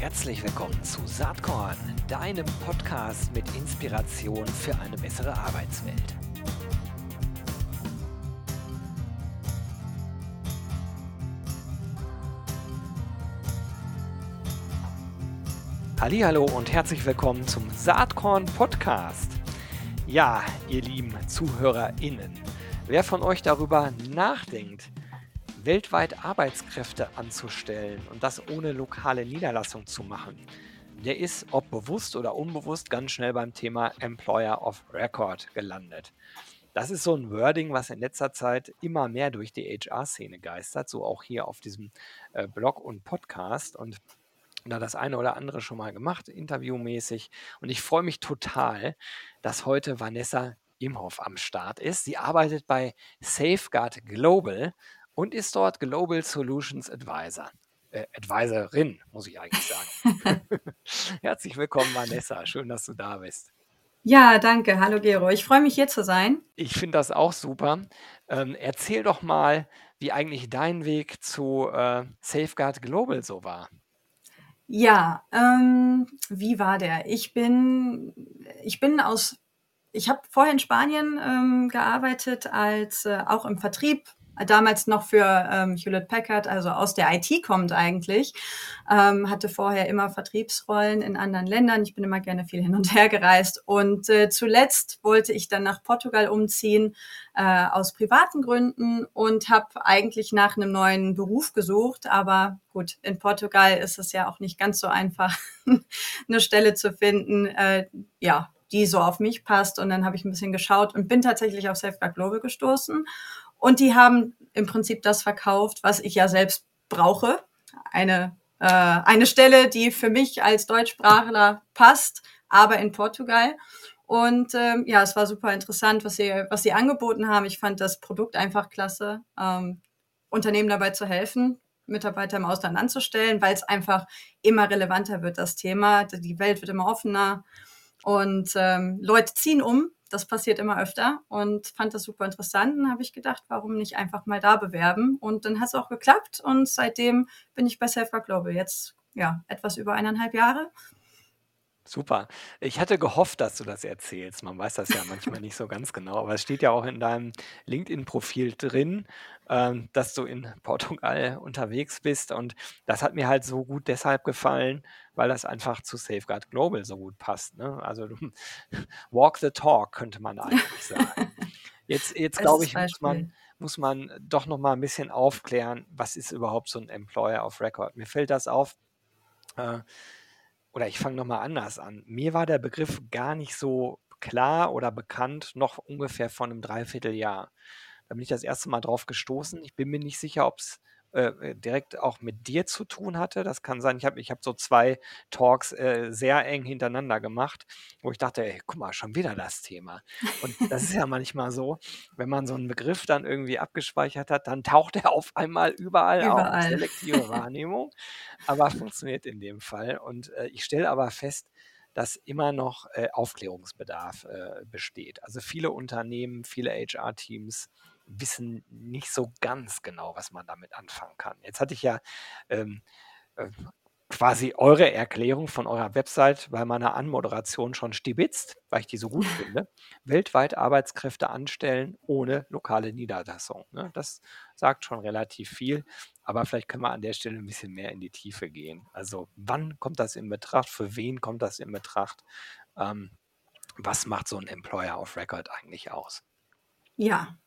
Herzlich willkommen zu Saatkorn, deinem Podcast mit Inspiration für eine bessere Arbeitswelt. Hallo und herzlich willkommen zum Saatkorn Podcast. Ja, ihr lieben ZuhörerInnen, wer von euch darüber nachdenkt, weltweit Arbeitskräfte anzustellen und das ohne lokale Niederlassung zu machen, der ist, ob bewusst oder unbewusst, ganz schnell beim Thema Employer of Record gelandet. Das ist so ein Wording, was in letzter Zeit immer mehr durch die HR-Szene geistert, so auch hier auf diesem äh, Blog und Podcast. Und da das eine oder andere schon mal gemacht, interviewmäßig. Und ich freue mich total, dass heute Vanessa Imhoff am Start ist. Sie arbeitet bei Safeguard Global und ist dort Global Solutions Advisor. Äh, Advisorin, muss ich eigentlich sagen. Herzlich willkommen, Vanessa. Schön, dass du da bist. Ja, danke. Hallo Gero. Ich freue mich hier zu sein. Ich finde das auch super. Ähm, erzähl doch mal, wie eigentlich dein Weg zu äh, Safeguard Global so war. Ja, ähm, wie war der? Ich bin, ich bin aus, ich habe vorher in Spanien ähm, gearbeitet als äh, auch im Vertrieb damals noch für ähm, Hewlett Packard, also aus der IT kommt eigentlich, ähm, hatte vorher immer Vertriebsrollen in anderen Ländern. Ich bin immer gerne viel hin und her gereist. Und äh, zuletzt wollte ich dann nach Portugal umziehen äh, aus privaten Gründen und habe eigentlich nach einem neuen Beruf gesucht. Aber gut, in Portugal ist es ja auch nicht ganz so einfach, eine Stelle zu finden. Äh, ja, die so auf mich passt. Und dann habe ich ein bisschen geschaut und bin tatsächlich auf Safeguard Global gestoßen und die haben im Prinzip das verkauft, was ich ja selbst brauche. Eine, äh, eine Stelle, die für mich als Deutschsprachler passt, aber in Portugal. Und ähm, ja, es war super interessant, was sie, was sie angeboten haben. Ich fand das Produkt einfach klasse, ähm, Unternehmen dabei zu helfen, Mitarbeiter im Ausland anzustellen, weil es einfach immer relevanter wird, das Thema. Die Welt wird immer offener und ähm, Leute ziehen um das passiert immer öfter und fand das super interessant. Dann habe ich gedacht, warum nicht einfach mal da bewerben? Und dann hat es auch geklappt und seitdem bin ich bei Selfwork Global. Jetzt ja etwas über eineinhalb Jahre. Super. Ich hatte gehofft, dass du das erzählst. Man weiß das ja manchmal nicht so ganz genau, aber es steht ja auch in deinem LinkedIn-Profil drin, ähm, dass du in Portugal unterwegs bist. Und das hat mir halt so gut deshalb gefallen, weil das einfach zu Safeguard Global so gut passt. Ne? Also walk the talk, könnte man eigentlich sagen. Jetzt, jetzt glaube ich, muss man, muss man doch noch mal ein bisschen aufklären, was ist überhaupt so ein Employer of Record. Mir fällt das auf, äh, oder ich fange nochmal anders an. Mir war der Begriff gar nicht so klar oder bekannt, noch ungefähr vor einem Dreivierteljahr. Da bin ich das erste Mal drauf gestoßen. Ich bin mir nicht sicher, ob es äh, äh, direkt auch mit dir zu tun hatte. Das kann sein. Ich habe ich hab so zwei Talks äh, sehr eng hintereinander gemacht, wo ich dachte, ey, guck mal, schon wieder das Thema. Und das ist ja manchmal so, wenn man so einen Begriff dann irgendwie abgespeichert hat, dann taucht er auf einmal überall, überall. auf. Selektive Wahrnehmung. aber funktioniert in dem Fall. Und äh, ich stelle aber fest, dass immer noch äh, Aufklärungsbedarf besteht. Also viele Unternehmen, viele HR-Teams wissen nicht so ganz genau, was man damit anfangen kann. Jetzt hatte ich ja ähm, äh, quasi eure Erklärung von eurer Website bei meiner Anmoderation schon stibitzt, weil ich die so gut finde. Weltweit Arbeitskräfte anstellen ohne lokale Niederlassung. Ne? Das sagt schon relativ viel, aber vielleicht können wir an der Stelle ein bisschen mehr in die Tiefe gehen. Also wann kommt das in Betracht? Für wen kommt das in Betracht? Ähm, was macht so ein Employer of Record eigentlich aus? Ja,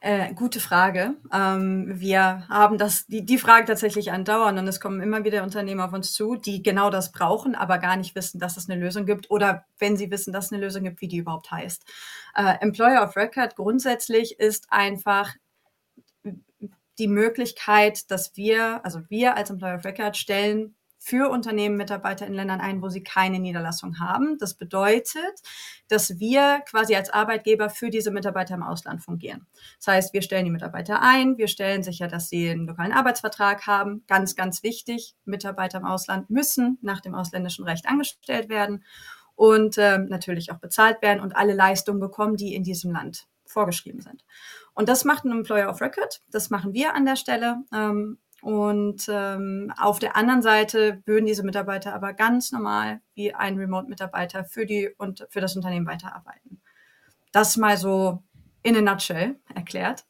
äh, gute Frage. Ähm, wir haben das, die, die Frage tatsächlich andauernd und es kommen immer wieder Unternehmer auf uns zu, die genau das brauchen, aber gar nicht wissen, dass es eine Lösung gibt oder wenn sie wissen, dass es eine Lösung gibt, wie die überhaupt heißt. Äh, Employer of Record grundsätzlich ist einfach die Möglichkeit, dass wir, also wir als Employer of Record stellen für Unternehmen Mitarbeiter in Ländern ein, wo sie keine Niederlassung haben. Das bedeutet, dass wir quasi als Arbeitgeber für diese Mitarbeiter im Ausland fungieren. Das heißt, wir stellen die Mitarbeiter ein, wir stellen sicher, dass sie einen lokalen Arbeitsvertrag haben. Ganz, ganz wichtig, Mitarbeiter im Ausland müssen nach dem ausländischen Recht angestellt werden und äh, natürlich auch bezahlt werden und alle Leistungen bekommen, die in diesem Land vorgeschrieben sind. Und das macht ein Employer of Record. Das machen wir an der Stelle. Ähm, Und ähm, auf der anderen Seite würden diese Mitarbeiter aber ganz normal wie ein Remote-Mitarbeiter für, die, und für das Unternehmen weiterarbeiten. Das mal so in a nutshell erklärt.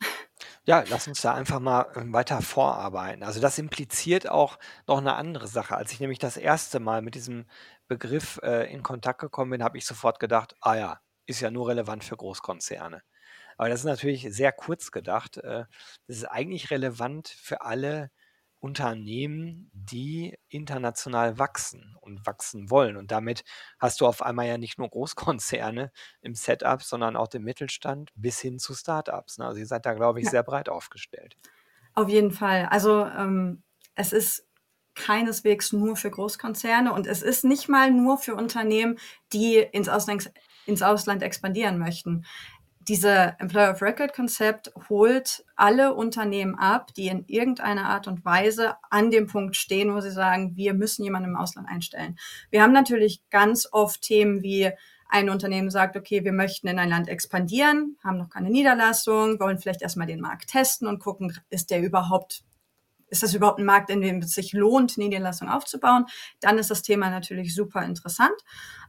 Ja, lass uns da einfach mal ähm, weiter vorarbeiten. Also das impliziert auch noch eine andere Sache. Als ich nämlich das erste Mal mit diesem Begriff äh, in Kontakt gekommen bin, habe ich sofort gedacht, ah ja, ist ja nur relevant für Großkonzerne. Aber das ist natürlich sehr kurz gedacht. Äh, das ist eigentlich relevant für alle Unternehmen, die international wachsen und wachsen wollen. Und damit hast du auf einmal ja nicht nur Großkonzerne im Setup, sondern auch den Mittelstand bis hin zu Startups. Ne? Also ihr seid da, glaube ich, Ja. sehr breit aufgestellt. Auf jeden Fall. Also ähm, es ist keineswegs nur für Großkonzerne und es ist nicht mal nur für Unternehmen, die ins Ausland, ins Ausland expandieren möchten. Diese Employer of Record Konzept holt alle Unternehmen ab, die in irgendeiner Art und Weise an dem Punkt stehen, wo sie sagen, wir müssen jemanden im Ausland einstellen. Wir haben natürlich ganz oft Themen wie ein Unternehmen sagt, okay, wir möchten in ein Land expandieren, haben noch keine Niederlassung, wollen vielleicht erstmal den Markt testen und gucken, ist der überhaupt, ist das überhaupt ein Markt, in dem es sich lohnt, eine Niederlassung aufzubauen? Dann ist das Thema natürlich super interessant.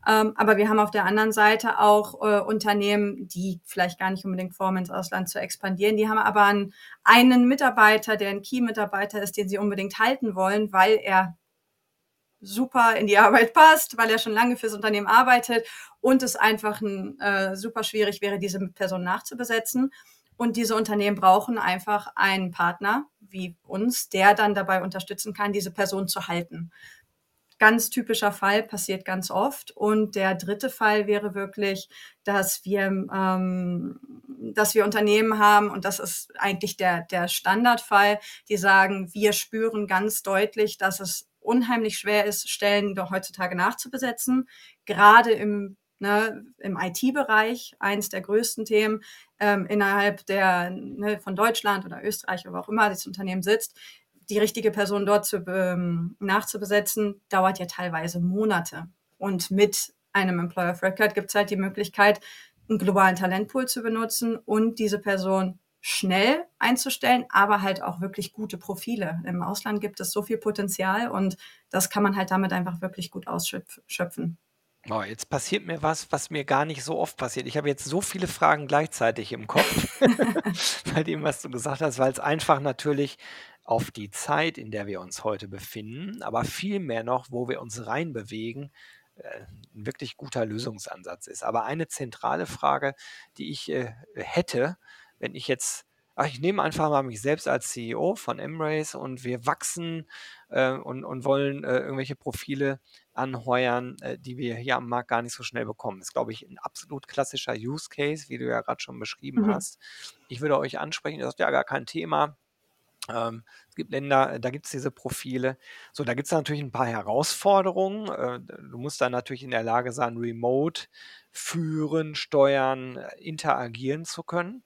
Ähm, aber wir haben auf der anderen Seite auch äh, Unternehmen, die vielleicht gar nicht unbedingt vorhaben, ins Ausland zu expandieren. Die haben aber einen, einen Mitarbeiter, der ein Key-Mitarbeiter ist, den sie unbedingt halten wollen, weil er super in die Arbeit passt, weil er schon lange fürs Unternehmen arbeitet und es einfach ein, äh, super schwierig wäre, diese Person nachzubesetzen. Und diese Unternehmen brauchen einfach einen Partner wie uns, der dann dabei unterstützen kann, diese Person zu halten. Ganz typischer Fall, passiert ganz oft. Und der dritte Fall wäre wirklich, dass wir, ähm, dass wir Unternehmen haben, und das ist eigentlich der, der Standardfall, die sagen, wir spüren ganz deutlich, dass es unheimlich schwer ist, Stellen doch heutzutage nachzubesetzen, gerade im Ne, im IT-Bereich, eins der größten Themen ähm, innerhalb der ne, von Deutschland oder Österreich oder wo auch immer das Unternehmen sitzt, die richtige Person dort zu, ähm, nachzubesetzen, dauert ja teilweise Monate. Und mit einem Employer of Record gibt es halt die Möglichkeit, einen globalen Talentpool zu benutzen und diese Person schnell einzustellen, aber halt auch wirklich gute Profile. Im Ausland gibt es so viel Potenzial und das kann man halt damit einfach wirklich gut ausschöpfen. Oh, jetzt passiert mir was, was mir gar nicht so oft passiert. Ich habe jetzt so viele Fragen gleichzeitig im Kopf bei dem, was du gesagt hast, weil es einfach natürlich auf die Zeit, in der wir uns heute befinden, aber vielmehr noch, wo wir uns reinbewegen, äh, ein wirklich guter Lösungsansatz ist. Aber eine zentrale Frage, die ich äh, hätte, wenn ich jetzt Ach, ich nehme einfach mal mich selbst als CEO von Embrace und wir wachsen äh, und, und wollen äh, irgendwelche Profile anheuern, äh, die wir hier am Markt gar nicht so schnell bekommen. Das ist, glaube ich, ein absolut klassischer Use Case, wie du ja gerade schon beschrieben Mhm. hast. Ich würde euch ansprechen, das ist ja gar kein Thema. Ähm, es gibt Länder, da gibt es diese Profile. So, da gibt es natürlich ein paar Herausforderungen. Äh, du musst dann natürlich in der Lage sein, remote führen, steuern, äh, interagieren zu können.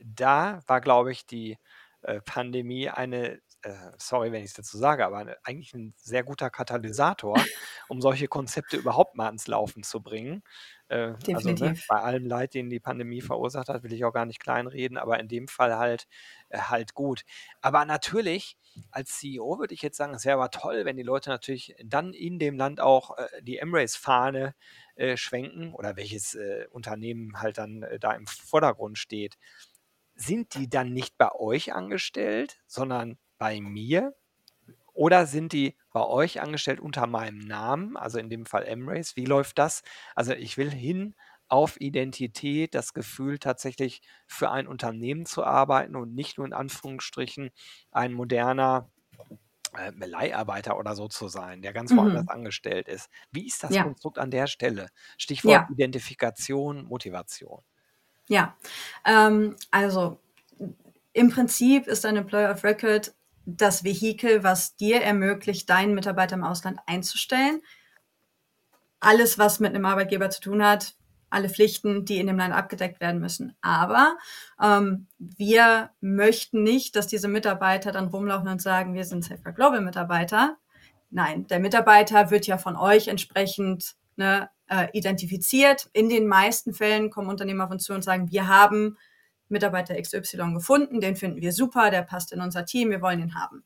Da war, glaube ich, die äh, Pandemie eine, äh, sorry, wenn ich es dazu sage, aber eigentlich ein sehr guter Katalysator, um solche Konzepte überhaupt mal ans Laufen zu bringen. Äh, also ne, Definitiv. bei allem Leid, den die Pandemie verursacht hat, will ich auch gar nicht kleinreden, aber in dem Fall halt äh, halt gut. Aber natürlich, als CEO würde ich jetzt sagen, es wäre aber toll, wenn die Leute natürlich dann in dem Land auch äh, die Embrace-Fahne äh, schwenken oder welches Unternehmen halt dann da im Vordergrund steht. Sind die dann nicht bei euch angestellt, sondern bei mir? Oder sind die bei euch angestellt unter meinem Namen, also in dem Fall Embrace? Wie läuft das? Also ich will hin auf Identität, das Gefühl tatsächlich für ein Unternehmen zu arbeiten und nicht nur in Anführungsstrichen ein moderner äh, Leiharbeiter oder so zu sein, der ganz woanders Mhm. angestellt ist. Wie ist das Ja, Konstrukt an der Stelle? Stichwort ja, Identifikation, Motivation. ja. Ähm, also im Prinzip ist ein Employer of Record das Vehikel, was dir ermöglicht, deinen Mitarbeiter im Ausland einzustellen. Alles, was mit einem Arbeitgeber zu tun hat, alle Pflichten, die in dem Land abgedeckt werden müssen. Aber ähm, wir möchten nicht, dass diese Mitarbeiter dann rumlaufen und sagen, wir sind Safer Global Mitarbeiter. Nein, der Mitarbeiter wird ja von euch entsprechend ne, äh, identifiziert. In den meisten Fällen kommen Unternehmer uns zu und sagen, wir haben Mitarbeiter XY gefunden, den finden wir super, der passt in unser Team, wir wollen ihn haben.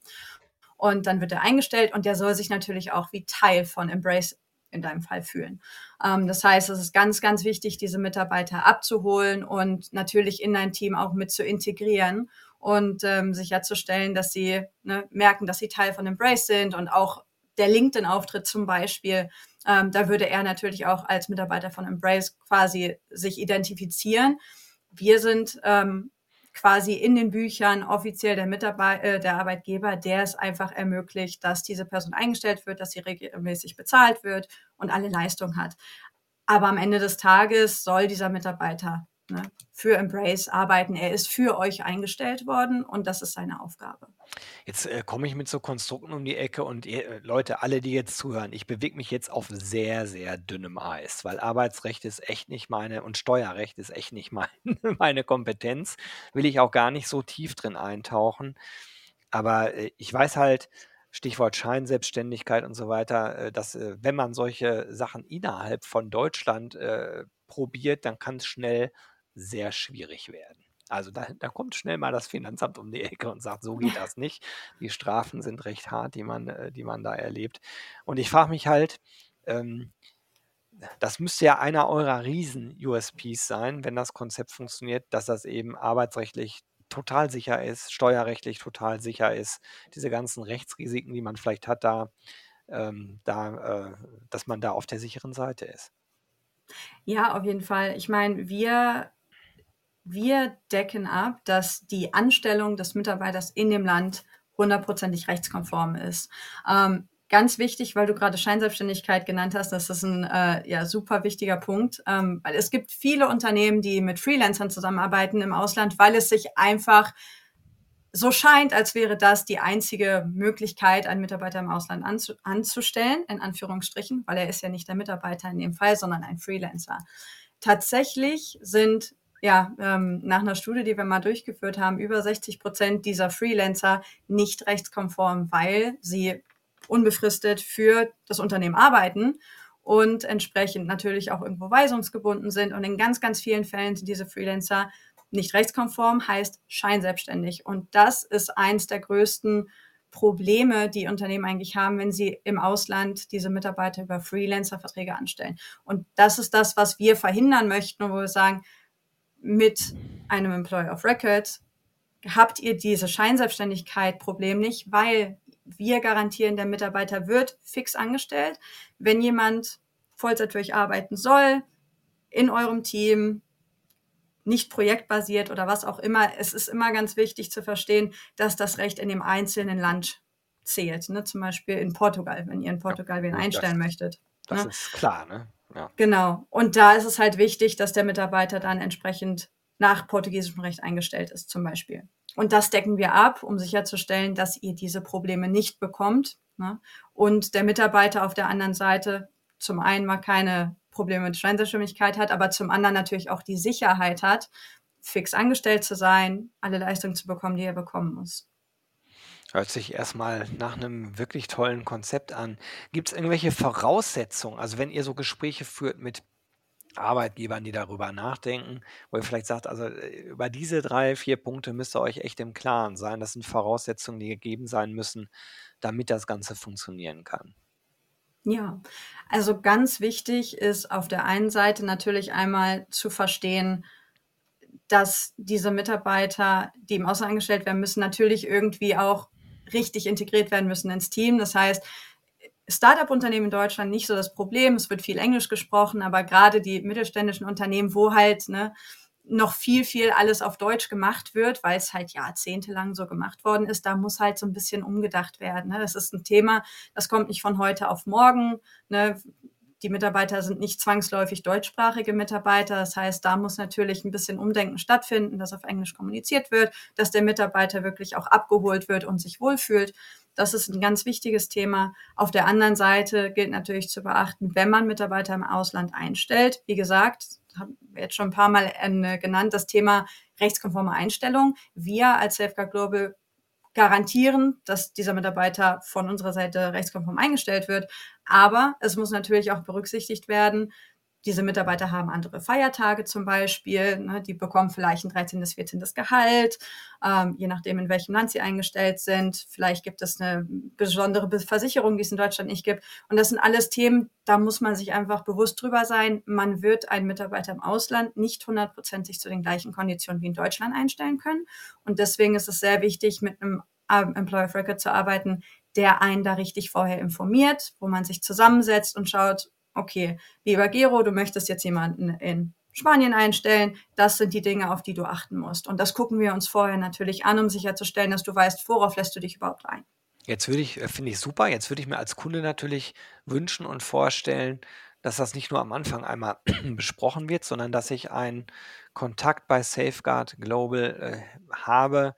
und dann wird er eingestellt und der soll sich natürlich auch wie Teil von Embrace in deinem Fall fühlen. Ähm, das heißt, es ist ganz, ganz wichtig, diese Mitarbeiter abzuholen und natürlich in dein Team auch mit zu integrieren und ähm, sicherzustellen, dass sie ne, merken, dass sie Teil von Embrace sind und auch der LinkedIn-Auftritt zum Beispiel, ähm, da würde er natürlich auch als Mitarbeiter von Embrace quasi sich identifizieren. Wir sind ähm, quasi in den Büchern offiziell der Mitarbeiter, äh, der Arbeitgeber, der es einfach ermöglicht, dass diese Person eingestellt wird, dass sie regelmäßig bezahlt wird und alle Leistung hat. Aber am Ende des Tages soll dieser Mitarbeiter ne, für Embrace arbeiten. Er ist für euch eingestellt worden und das ist seine Aufgabe. Jetzt äh, komme ich mit so Konstrukten um die Ecke und ihr, äh, Leute, alle, die jetzt zuhören, ich bewege mich jetzt auf sehr, sehr dünnem Eis, weil Arbeitsrecht ist echt nicht meine und Steuerrecht ist echt nicht meine, meine Kompetenz. Will ich auch gar nicht so tief drin eintauchen. Aber äh, ich weiß halt, Stichwort Scheinselbstständigkeit und so weiter, äh, dass äh, wenn man solche Sachen innerhalb von Deutschland äh, probiert, dann kann es schnell sehr schwierig werden. Also da, da, kommt schnell mal das Finanzamt um die Ecke und sagt, so geht das nicht. Die Strafen sind recht hart, die man, äh, die man da erlebt. Und ich frage mich halt, ähm, das müsste ja einer eurer Riesen-USPs sein, wenn das Konzept funktioniert, dass das eben arbeitsrechtlich total sicher ist, steuerrechtlich total sicher ist, diese ganzen Rechtsrisiken, die man vielleicht hat, da, ähm, da äh, dass man da auf der sicheren Seite ist. Ja, auf jeden Fall. Ich meine, wir, wir decken ab, dass die Anstellung des Mitarbeiters in dem Land hundertprozentig rechtskonform ist. Ähm, ganz wichtig, weil du gerade Scheinselbstständigkeit genannt hast, das ist ein äh, ja, super wichtiger Punkt, ähm, weil es gibt viele Unternehmen, die mit Freelancern zusammenarbeiten im Ausland, weil es sich einfach so scheint, als wäre das die einzige Möglichkeit, einen Mitarbeiter im Ausland anzu anzustellen, in Anführungsstrichen, weil er ist ja nicht der Mitarbeiter in dem Fall, sondern ein Freelancer. Tatsächlich sind ja, ähm, nach einer Studie, die wir mal durchgeführt haben, über 60 Prozent dieser Freelancer nicht rechtskonform, weil sie unbefristet für das Unternehmen arbeiten und entsprechend natürlich auch irgendwo weisungsgebunden sind. Und in ganz, ganz vielen Fällen sind diese Freelancer nicht rechtskonform heißt scheinselbstständig. Und das ist eins der größten Probleme, die Unternehmen eigentlich haben, wenn sie im Ausland diese Mitarbeiter über Freelancer-Verträge anstellen. Und das ist das, was wir verhindern möchten, wo wir sagen, mit einem Employer of Record habt ihr diese Scheinselbstständigkeit Problem nicht, weil wir garantieren, der Mitarbeiter wird fix angestellt. Wenn jemand Vollzeit für euch arbeiten soll, in eurem Team, nicht projektbasiert oder was auch immer. Es ist immer ganz wichtig zu verstehen, dass das Recht in dem einzelnen Land zählt. Ne? Zum Beispiel in Portugal, wenn ihr in Portugal ja, wen einstellen das, möchtet. Das ne? ist klar, ne? Ja. Genau. Und da ist es halt wichtig, dass der Mitarbeiter dann entsprechend nach portugiesischem Recht eingestellt ist, zum Beispiel. Und das decken wir ab, um sicherzustellen, dass ihr diese Probleme nicht bekommt. Ne? Und der Mitarbeiter auf der anderen Seite zum einen mal keine Probleme mit Scheinselbstständigkeit hat, aber zum anderen natürlich auch die Sicherheit hat, fix angestellt zu sein, alle Leistungen zu bekommen, die er bekommen muss. Hört sich erstmal nach einem wirklich tollen Konzept an. Gibt es irgendwelche Voraussetzungen? Also wenn ihr so Gespräche führt mit Arbeitgebern, die darüber nachdenken, wo ihr vielleicht sagt, also äh, über diese drei, vier Punkte müsst ihr euch echt im Klaren sein. Das sind Voraussetzungen, die gegeben sein müssen, damit das Ganze funktionieren kann. Ja, also ganz wichtig ist auf der einen Seite natürlich einmal zu verstehen, dass diese Mitarbeiter, die im Ausland angestellt werden müssen, natürlich irgendwie auch richtig integriert werden müssen ins Team. Das heißt, Startup-Unternehmen in Deutschland nicht so das Problem. Es wird viel Englisch gesprochen, aber gerade die mittelständischen Unternehmen, wo halt ne, noch viel, viel alles auf Deutsch gemacht wird, weil es halt jahrzehntelang so gemacht worden ist. Da muss halt so ein bisschen umgedacht werden. Ne? Das ist ein Thema, das kommt nicht von heute auf morgen. Ne? Die Mitarbeiter sind nicht zwangsläufig deutschsprachige Mitarbeiter. Das heißt, da muss natürlich ein bisschen Umdenken stattfinden, dass auf Englisch kommuniziert wird, dass der Mitarbeiter wirklich auch abgeholt wird und sich wohlfühlt. Das ist ein ganz wichtiges Thema. Auf der anderen Seite gilt natürlich zu beachten, wenn man Mitarbeiter im Ausland einstellt, wie gesagt, haben wir jetzt schon ein paar Mal äh, genannt, das Thema rechtskonforme Einstellung. Wir als Safeguard Global garantieren, dass dieser Mitarbeiter von unserer Seite rechtskonform eingestellt wird. Aber es muss natürlich auch berücksichtigt werden, diese Mitarbeiter haben andere Feiertage zum Beispiel. Ne, die bekommen vielleicht ein 13., 14. Gehalt, ähm, je nachdem, in welchem Land sie eingestellt sind. Vielleicht gibt es eine besondere Versicherung, die es in Deutschland nicht gibt. Und das sind alles Themen, da muss man sich einfach bewusst drüber sein. Man wird einen Mitarbeiter im Ausland nicht hundertprozentig zu den gleichen Konditionen wie in Deutschland einstellen können. Und deswegen ist es sehr wichtig, mit einem ähm, Employer of Record zu arbeiten, der einen da richtig vorher informiert, wo man sich zusammensetzt und schaut, okay, lieber Gero, du möchtest jetzt jemanden in Spanien einstellen. Das sind die Dinge, auf die du achten musst. Und das gucken wir uns vorher natürlich an, um sicherzustellen, dass du weißt, worauf lässt du dich überhaupt ein. Jetzt würde ich, äh, finde ich super, jetzt würde ich mir als Kunde natürlich wünschen und vorstellen, dass das nicht nur am Anfang einmal besprochen wird, sondern dass ich einen Kontakt bei Safeguard Global äh, habe,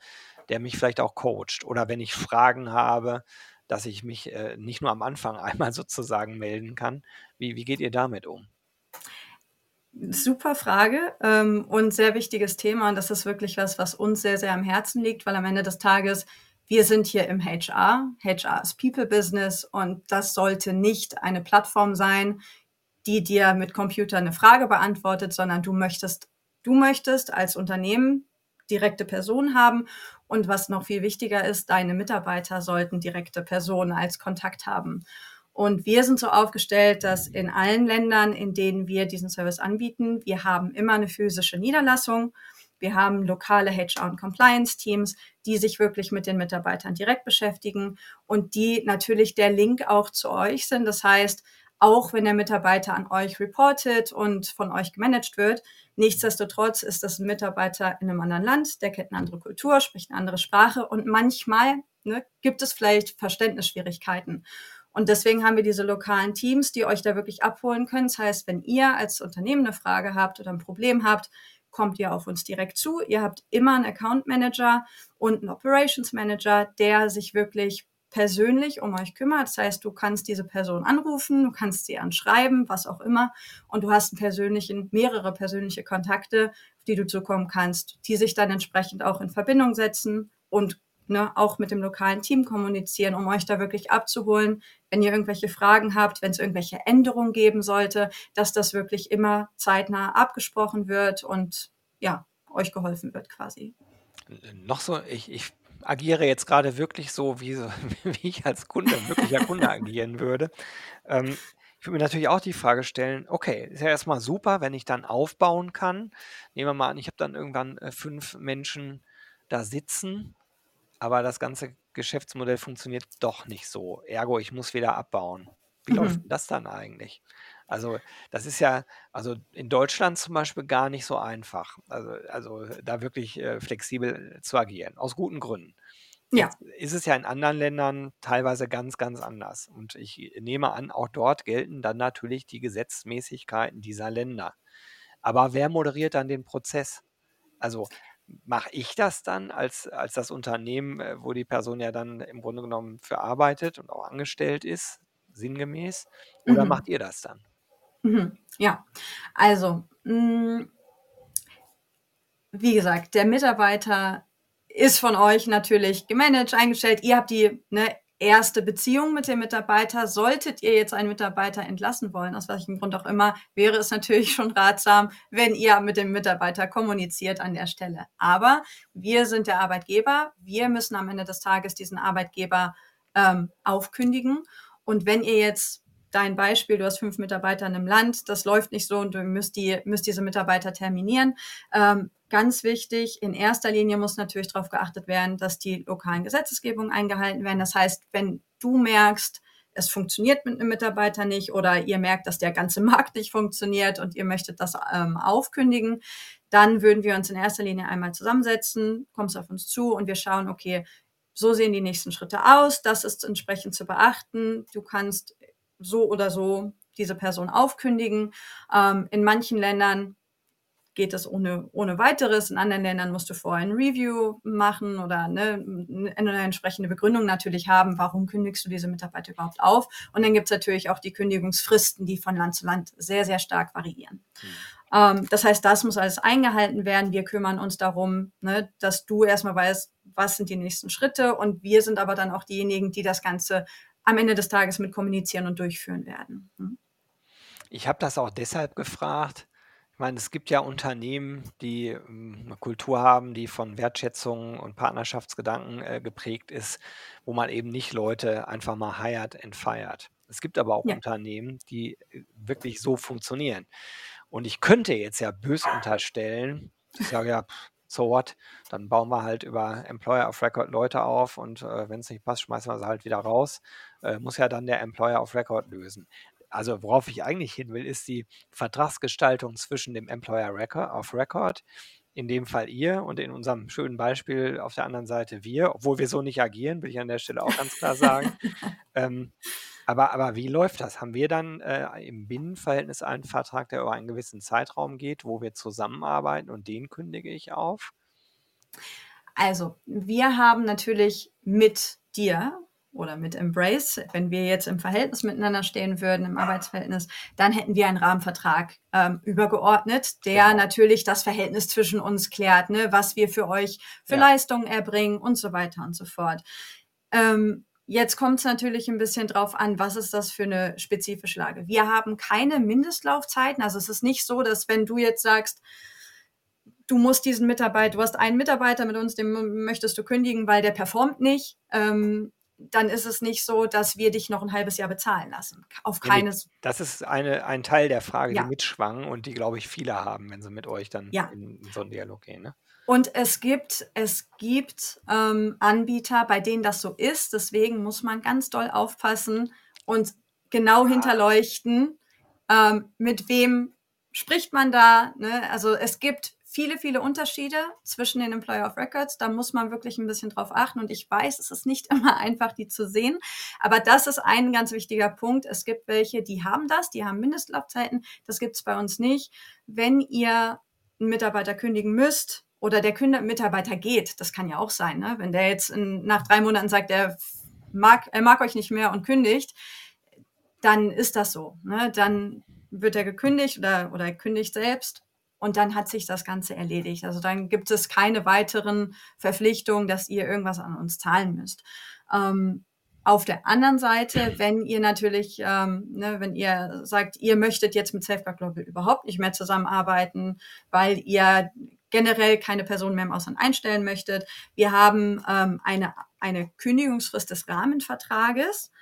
der mich vielleicht auch coacht. Oder wenn ich Fragen habe, dass ich mich äh, nicht nur am Anfang einmal sozusagen melden kann. Wie, wie geht ihr damit um? Super Frage ähm, und sehr wichtiges Thema. Und das ist wirklich was, was uns sehr, sehr am Herzen liegt, weil am Ende des Tages, wir sind hier im HR. HR ist People Business und das sollte nicht eine Plattform sein, die dir mit Computer eine Frage beantwortet, sondern du möchtest, du möchtest als Unternehmen direkte Personen haben und was noch viel wichtiger ist, deine Mitarbeiter sollten direkte Personen als Kontakt haben. Und wir sind so aufgestellt, dass in allen Ländern, in denen wir diesen Service anbieten, wir haben immer eine physische Niederlassung. Wir haben lokale HR- und Compliance-Teams, die sich wirklich mit den Mitarbeitern direkt beschäftigen und die natürlich der Link auch zu euch sind. Das heißt, auch wenn der Mitarbeiter an euch reportet und von euch gemanagt wird, Nichtsdestotrotz ist das ein Mitarbeiter in einem anderen Land, der kennt eine andere Kultur, spricht eine andere Sprache und manchmal ne, gibt es vielleicht Verständnisschwierigkeiten. Und deswegen haben wir diese lokalen Teams, die euch da wirklich abholen können. Das heißt, wenn ihr als Unternehmen eine Frage habt oder ein Problem habt, kommt ihr auf uns direkt zu. Ihr habt immer einen Account Manager und einen Operations Manager, der sich wirklich persönlich um euch kümmert. Das heißt, du kannst diese Person anrufen, du kannst sie anschreiben, was auch immer. Und du hast persönlichen, mehrere persönliche Kontakte, auf die du zukommen kannst, die sich dann entsprechend auch in Verbindung setzen und ne, auch mit dem lokalen Team kommunizieren, um euch da wirklich abzuholen, wenn ihr irgendwelche Fragen habt, wenn es irgendwelche Änderungen geben sollte, dass das wirklich immer zeitnah abgesprochen wird und ja, euch geholfen wird quasi. Noch so, ich, ich agiere jetzt gerade wirklich so, wie, so, wie ich als Kunde, wirklicher Kunde agieren würde. Ähm, ich würde mir natürlich auch die Frage stellen, okay, ist ja erstmal super, wenn ich dann aufbauen kann. Nehmen wir mal an, ich habe dann irgendwann äh, fünf Menschen da sitzen, aber das ganze Geschäftsmodell funktioniert doch nicht so. Ergo, ich muss wieder abbauen. Wie mhm. läuft das dann eigentlich? Also, das ist ja, also in Deutschland zum Beispiel gar nicht so einfach. Also, also da wirklich äh, flexibel zu agieren, aus guten Gründen. Ja. Jetzt ist es ja in anderen Ländern teilweise ganz, ganz anders. Und ich nehme an, auch dort gelten dann natürlich die Gesetzmäßigkeiten dieser Länder. Aber wer moderiert dann den Prozess? Also mache ich das dann als, als das Unternehmen, äh, wo die Person ja dann im Grunde genommen für arbeitet und auch angestellt ist, sinngemäß? Oder mhm. macht ihr das dann? Mhm. Ja, also, mh, mm, wie gesagt, der Mitarbeiter ist von euch natürlich gemanagt, eingestellt. Ihr habt die ne, erste Beziehung mit dem Mitarbeiter. Solltet ihr jetzt einen Mitarbeiter entlassen wollen, aus welchem Grund auch immer, wäre es natürlich schon ratsam, wenn ihr mit dem Mitarbeiter kommuniziert an der Stelle. Aber wir sind der Arbeitgeber. Wir müssen am Ende des Tages diesen Arbeitgeber ähm, aufkündigen. Und wenn ihr jetzt dein Beispiel, du hast fünf Mitarbeiter in einem Land, das läuft nicht so und du müsst, die, müsst diese Mitarbeiter terminieren. Ähm, ganz wichtig, in erster Linie muss natürlich darauf geachtet werden, dass die lokalen Gesetzesgebungen eingehalten werden. Das heißt, wenn du merkst, es funktioniert mit einem Mitarbeiter nicht oder ihr merkt, dass der ganze Markt nicht funktioniert und ihr möchtet das ähm, aufkündigen, dann würden wir uns in erster Linie einmal zusammensetzen, kommst auf uns zu und wir schauen, okay, so sehen die nächsten Schritte aus, das ist entsprechend zu beachten. Du kannst so oder so diese Person aufkündigen. Ähm, in manchen Ländern geht das ohne, ohne weiteres. In anderen Ländern musst du vorher ein Review machen oder ne, eine entsprechende Begründung natürlich haben, warum kündigst du diese Mitarbeiter überhaupt auf. Und dann gibt es natürlich auch die Kündigungsfristen, die von Land zu Land sehr, sehr stark variieren. Mhm. Ähm, das heißt, das muss alles eingehalten werden. Wir kümmern uns darum, ne, dass du erstmal weißt, was sind die nächsten Schritte. Und wir sind aber dann auch diejenigen, die das Ganze am Ende des Tages mit kommunizieren und durchführen werden. Hm? Ich habe das auch deshalb gefragt. Ich meine, es gibt ja Unternehmen, die ähm, 'ne Kultur haben, die von Wertschätzung und Partnerschaftsgedanken, äh, geprägt ist, wo man eben nicht Leute einfach mal hired and fired. Es gibt aber auch Ja. Unternehmen, die, äh, wirklich so funktionieren. Und ich könnte jetzt ja bös unterstellen, ich sage: „Ja, so what? Dann bauen wir halt über Employer of Record Leute auf und, äh, wenn's nicht passt, schmeißen wir sie halt wieder raus.“ Äh, muss ja dann der Employer of Record lösen. Also, worauf ich eigentlich hin will, ist die Vertragsgestaltung zwischen dem Employer Reco of Record, in dem Fall ihr und in unserem schönen Beispiel auf der anderen Seite wir, obwohl wir so nicht agieren, will ich an der Stelle auch ganz klar sagen. Ähm, aber aber wie läuft das? Haben wir dann, äh, im Binnenverhältnis einen Vertrag, der über einen gewissen Zeitraum geht, wo wir zusammenarbeiten und den kündige ich auf? Also, wir haben natürlich mit dir oder mit Embrace, wenn wir jetzt im Verhältnis miteinander stehen würden, im Arbeitsverhältnis, dann hätten wir einen Rahmenvertrag ähm, übergeordnet, der Genau. natürlich das Verhältnis zwischen uns klärt, ne, was wir für euch für Ja. Leistungen erbringen und so weiter und so fort. Ähm, jetzt kommt es natürlich ein bisschen drauf an, was ist das für eine spezifische Lage. Wir haben keine Mindestlaufzeiten. Also, es ist nicht so, dass wenn du jetzt sagst du musst diesen Mitarbeiter, du hast einen Mitarbeiter mit uns, den möchtest du kündigen, weil der performt nicht, ähm, dann ist es nicht so, dass wir dich noch ein halbes Jahr bezahlen lassen. Auf Ne, ne, keines das ist eine ein Teil der Frage, die Ja. mitschwang und die, glaube ich, viele haben, wenn sie mit euch dann Ja. in in so 'n Dialog gehen, ne? Und es gibt es gibt, ähm, Anbieter, bei denen das so ist. Deswegen muss man ganz doll aufpassen und genau hinterleuchten, ähm, mit wem spricht man da, ne? Also, es gibt viele, viele Unterschiede zwischen den Employer of Records. Da muss man wirklich ein bisschen drauf achten und ich weiß, es ist nicht immer einfach, die zu sehen, aber das ist ein ganz wichtiger Punkt. Es gibt welche, die haben das, die haben Mindestlaufzeiten. Das gibt's bei uns nicht. Wenn ihr 'n Mitarbeiter kündigen müsst oder der Mitarbeiter geht, das kann ja auch sein, ne? Wenn der jetzt in nach 3 Monaten sagt, er mag er mag euch nicht mehr und kündigt, dann ist das so, ne? Dann wird er gekündigt oder oder er kündigt selbst und dann hat sich das Ganze erledigt. Also, dann gibt es keine weiteren Verpflichtungen, dass ihr irgendwas an uns zahlen müsst. Ähm, auf der anderen Seite, wenn ihr natürlich, ähm, ne, wenn ihr sagt, ihr möchtet jetzt mit Safeguard Global überhaupt nicht mehr zusammenarbeiten, weil ihr generell keine Person mehr im Ausland einstellen möchtet. Wir haben, ähm, eine eine Kündigungsfrist des Rahmenvertrages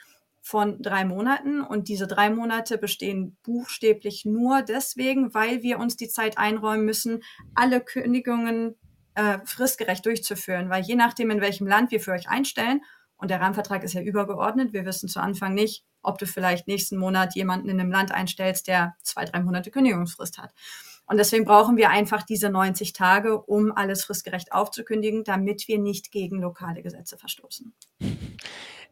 von 3 Monaten und diese 3 Monate bestehen buchstäblich nur deswegen, weil wir uns die Zeit einräumen müssen, alle Kündigungen, äh, fristgerecht durchzuführen. Weil je nachdem, in welchem Land wir für euch einstellen und der Rahmenvertrag ist ja übergeordnet, wir wissen zu Anfang nicht, ob du vielleicht nächsten Monat jemanden in 'nem Land einstellst, der 2, 3 Monate Kündigungsfrist hat. Und deswegen brauchen wir einfach diese 90 Tage, um alles fristgerecht aufzukündigen, damit wir nicht gegen lokale Gesetze verstoßen.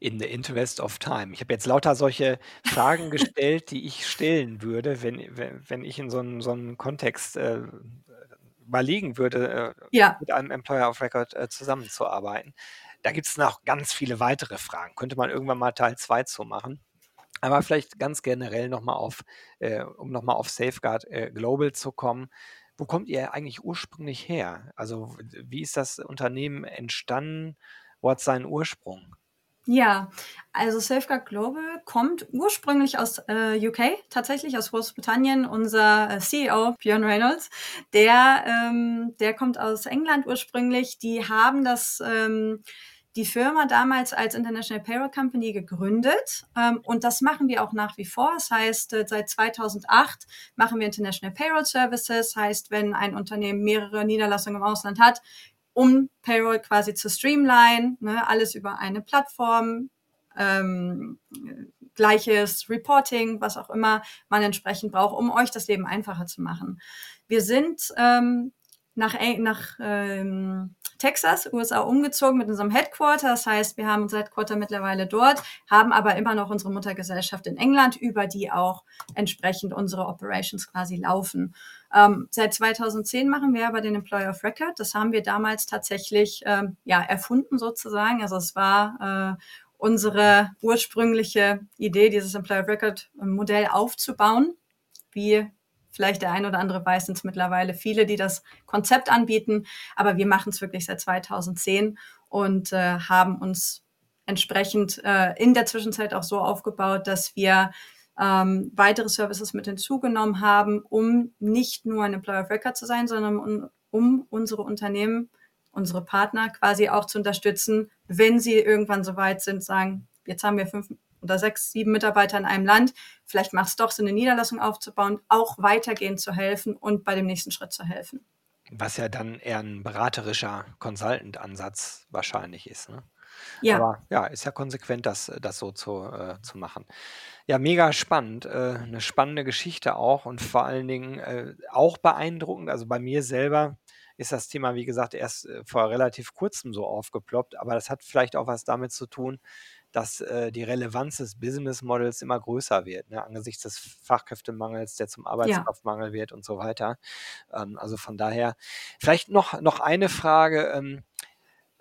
In the interest of time. Ich habe jetzt lauter solche Fragen gestellt, die ich stellen würde, wenn we wenn ich in so 'n so 'n Kontext, äh, überlegen würde, äh, Ja. mit einem Employer of Record, äh, zusammenzuarbeiten. Da gibt's noch ganz viele weitere Fragen. Könnte man irgendwann mal Teil 2 zu machen. Aber vielleicht ganz generell noch mal auf äh, um noch mal auf Safeguard, äh, Global zu kommen. Wo kommt ihr eigentlich ursprünglich her? Also, wie ist das Unternehmen entstanden? Wo hat's seinen Ursprung? Ja, also Safeguard Global kommt ursprünglich aus, äh, UK, tatsächlich aus Großbritannien. Unser, äh, CEO, Björn Reynolds, der, ähm der kommt aus England ursprünglich. Die haben das ähm, die Firma damals als International Payroll Company gegründet, ähm, und das machen wir auch nach wie vor. Das heißt, äh, seit 2008 machen wir International Payroll Services. Heißt, wenn ein Unternehmen mehrere Niederlassungen im Ausland hat, um Payroll quasi zu streamline, ne, alles über eine Plattform, ähm, gleiches Reporting, was auch immer man entsprechend braucht, um euch das Leben einfacher zu machen. Wir sind, ähm, nach nach, ähm, Texas, USA umgezogen mit unserem Headquarter. Das heißt, wir haben unser Headquarter mittlerweile dort, haben aber immer noch unsere Muttergesellschaft in England, über die auch entsprechend unsere Operations quasi laufen. Ähm, seit 2010 machen wir aber den Employer of Record. Das haben wir damals tatsächlich, ähm, ja, erfunden sozusagen. Also, es war, äh, unsere ursprüngliche Idee, dieses Employer of Record Modell aufzubauen. Wie vielleicht der ein oder andere weiß, sind's mittlerweile viele, die das Konzept anbieten, aber wir machen's wirklich seit 2010 und, äh, haben uns entsprechend, äh, in der Zwischenzeit auch so aufgebaut, dass wir, ähm, weitere Services mit hinzugenommen haben, um nicht nur ein Employer of Record zu sein, sondern um, um unsere Unternehmen, unsere Partner quasi auch zu unterstützen, wenn sie irgendwann so weit sind, sagen, jetzt haben wir fünf oder sechs, sieben Mitarbeiter in einem Land, vielleicht macht es doch Sinn, eine Niederlassung aufzubauen, auch weitergehend zu helfen und bei dem nächsten Schritt zu helfen. Was ja dann eher ein beraterischer Consultant-Ansatz wahrscheinlich ist. Ne? Ja. Aber ja, ist ja konsequent, das, das so zu, äh, zu machen. Ja, mega spannend. Äh, eine spannende Geschichte auch und vor allen Dingen äh, auch beeindruckend. Also bei mir selber ist das Thema, wie gesagt, erst äh, vor relativ kurzem so aufgeploppt, aber das hat vielleicht auch was damit zu tun, dass äh, die Relevanz des Business Models immer größer wird, ne, angesichts des Fachkräftemangels, der zum Ja. Arbeitskraftmangel wird und so weiter. Ähm, also von daher, vielleicht noch, noch eine Frage. Ähm,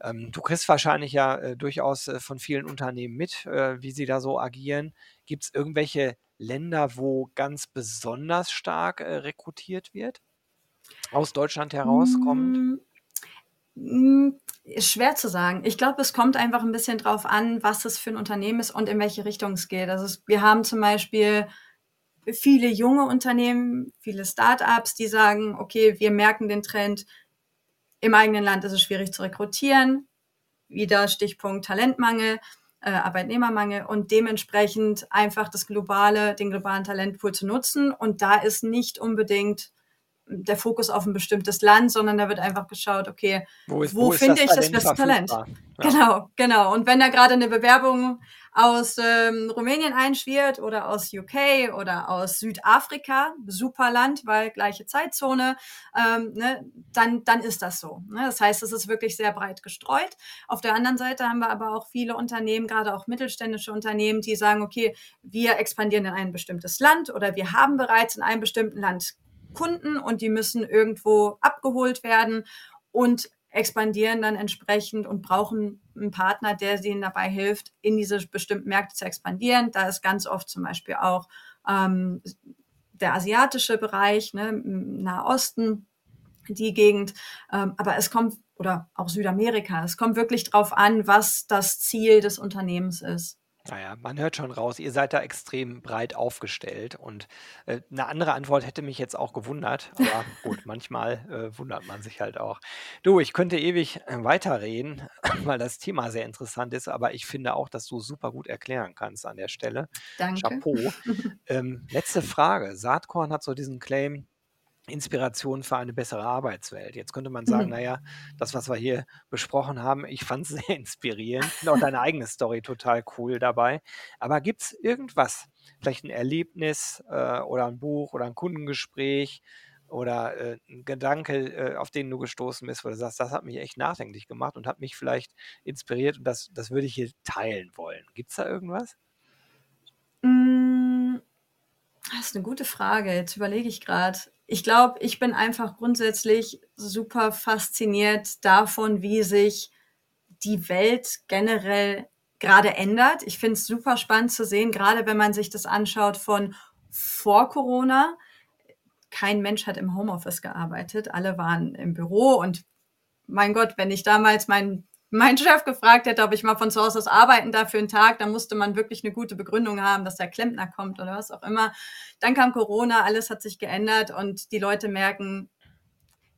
ähm, du kriegst wahrscheinlich ja äh, durchaus äh, von vielen Unternehmen mit, äh, wie sie da so agieren. Gibt es irgendwelche Länder, wo ganz besonders stark äh, rekrutiert wird? Aus Deutschland herauskommend? Mm, mm, Ist schwer zu sagen. Ich glaube, es kommt einfach ein bisschen drauf an, was es für ein Unternehmen ist und in welche Richtung es geht. Also es, wir haben zum Beispiel viele junge Unternehmen, viele Startups, die sagen, okay, wir merken den Trend, im eigenen Land ist es schwierig zu rekrutieren. Wieder Stichpunkt Talentmangel, äh, Arbeitnehmermangel und dementsprechend einfach das globale, den globalen Talentpool zu nutzen. Und da ist nicht unbedingt der Fokus auf ein bestimmtes Land, sondern da wird einfach geschaut, okay, Wo, ist, wo, wo finde das ich das beste Talent? Ja. Genau, genau. Und wenn da gerade eine Bewerbung aus ähm, Rumänien einschwirrt oder aus UK oder aus Südafrika, super Land, weil gleiche Zeitzone, ähm, ne, dann, dann ist das so. Ne? Das heißt, es ist wirklich sehr breit gestreut. Auf der anderen Seite haben wir aber auch viele Unternehmen, gerade auch mittelständische Unternehmen, die sagen, okay, wir expandieren in ein bestimmtes Land oder wir haben bereits in einem bestimmten Land Kunden und die müssen irgendwo abgeholt werden und expandieren dann entsprechend und brauchen einen Partner, der ihnen dabei hilft, in diese bestimmten Märkte zu expandieren. Da ist ganz oft zum Beispiel auch ähm, der asiatische Bereich, ne, Nahosten, die Gegend. Ähm, aber es kommt, oder auch Südamerika, es kommt wirklich drauf an, was das Ziel des Unternehmens ist. Naja, man hört schon raus, ihr seid da extrem breit aufgestellt und äh, eine andere Antwort hätte mich jetzt auch gewundert, aber gut, manchmal äh, wundert man sich halt auch. Du, ich könnte ewig äh, weiterreden, weil das Thema sehr interessant ist, aber ich finde auch, dass du super gut erklären kannst an der Stelle. Danke. Chapeau. ähm, letzte Frage. Saatkorn hat so diesen Claim, Inspiration für eine bessere Arbeitswelt. Jetzt könnte man sagen, Mhm. naja, das, was wir hier besprochen haben, ich fand es sehr inspirierend. Finde auch deine eigene Story total cool dabei. Aber gibt es irgendwas, vielleicht ein Erlebnis äh, oder ein Buch oder ein Kundengespräch oder äh, ein Gedanke, äh, auf den du gestoßen bist, wo du sagst, das hat mich echt nachdenklich gemacht und hat mich vielleicht inspiriert und das, das würde ich hier teilen wollen. Gibt es da irgendwas? Mm, Das ist eine gute Frage. Jetzt überlege ich gerade. Ich glaube, ich bin einfach grundsätzlich super fasziniert davon, wie sich die Welt generell gerade ändert. Ich finde es super spannend zu sehen, gerade wenn man sich das anschaut von vor Corona. Kein Mensch hat im Homeoffice gearbeitet. Alle waren im Büro und mein Gott, wenn ich damals meinen mein Chef gefragt hätte, ob ich mal von zu Hause aus arbeiten darf für einen Tag, dann musste man wirklich eine gute Begründung haben, dass der Klempner kommt oder was auch immer. Dann kam Corona, alles hat sich geändert und die Leute merken,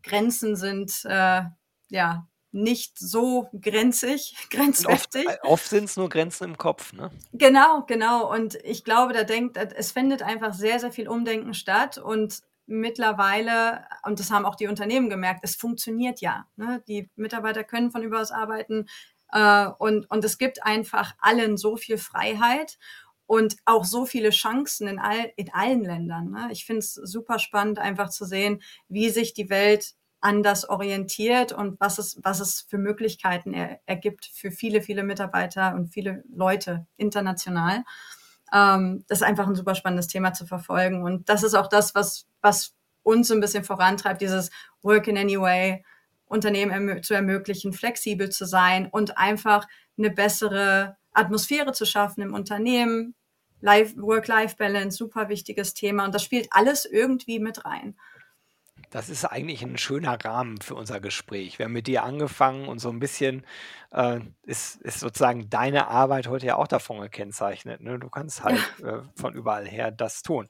Grenzen sind äh, ja nicht so grenzig, Und oft, grenzwertig. äh, oft sind es nur Grenzen im Kopf, ne? Genau, genau. Und ich glaube, da denkt, es findet einfach sehr, sehr viel Umdenken statt und mittlerweile, und das haben auch die Unternehmen gemerkt, es funktioniert ja. Ne? Die Mitarbeiter können von überaus arbeiten äh, und, und es gibt einfach allen so viel Freiheit und auch so viele Chancen in, all, in allen Ländern. Ne? Ich finde es super spannend, einfach zu sehen, wie sich die Welt anders orientiert und was es, was es für Möglichkeiten er, ergibt für viele, viele Mitarbeiter und viele Leute international. Ähm, das ist einfach ein super spannendes Thema zu verfolgen. Und das ist auch das, was, was uns so ein bisschen vorantreibt, dieses Work in any way, Unternehmen ermö zu ermöglichen, flexibel zu sein und einfach eine bessere Atmosphäre zu schaffen im Unternehmen. Work-Life-Balance, super wichtiges Thema. Und das spielt alles irgendwie mit rein. Das ist eigentlich 'n schöner Rahmen für unser Gespräch. Wir haben mit dir angefangen und so 'n bisschen, äh, ist ist sozusagen deine Arbeit heute ja auch davon gekennzeichnet, ne? Du kannst halt, Ja. äh, von überall her das tun.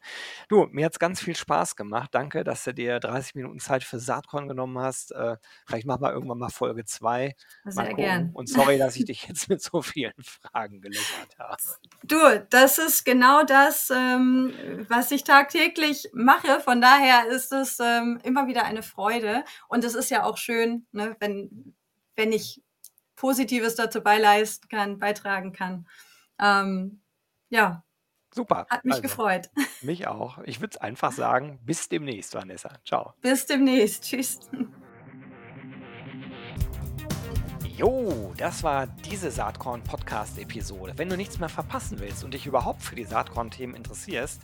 Du, mir hat's ganz viel Spaß gemacht. Danke, dass du dir 30 Minuten Zeit für Saatkorn genommen hast. Äh, vielleicht machen wir irgendwann mal Folge 2. Mal Sehr gern. Und sorry, dass ich dich jetzt mit so vielen Fragen gelöchert habe. Du, das ist genau das, ähm, was ich tagtäglich mache. Von daher ist es, ähm, immer wieder eine Freude. Und es ist ja auch schön, ne, wenn wenn ich Positives dazu beileisten kann beitragen kann. Ähm, ja. Super, Hat mich also, gefreut. mich auch. Ich würde einfach sagen, bis demnächst, Vanessa. Tschau. Bis demnächst. Tschüss. Jo, das war diese Saatkorn-Podcast-Episode. Wenn du nichts mehr verpassen willst und dich überhaupt für die Saatkorn-Themen interessierst,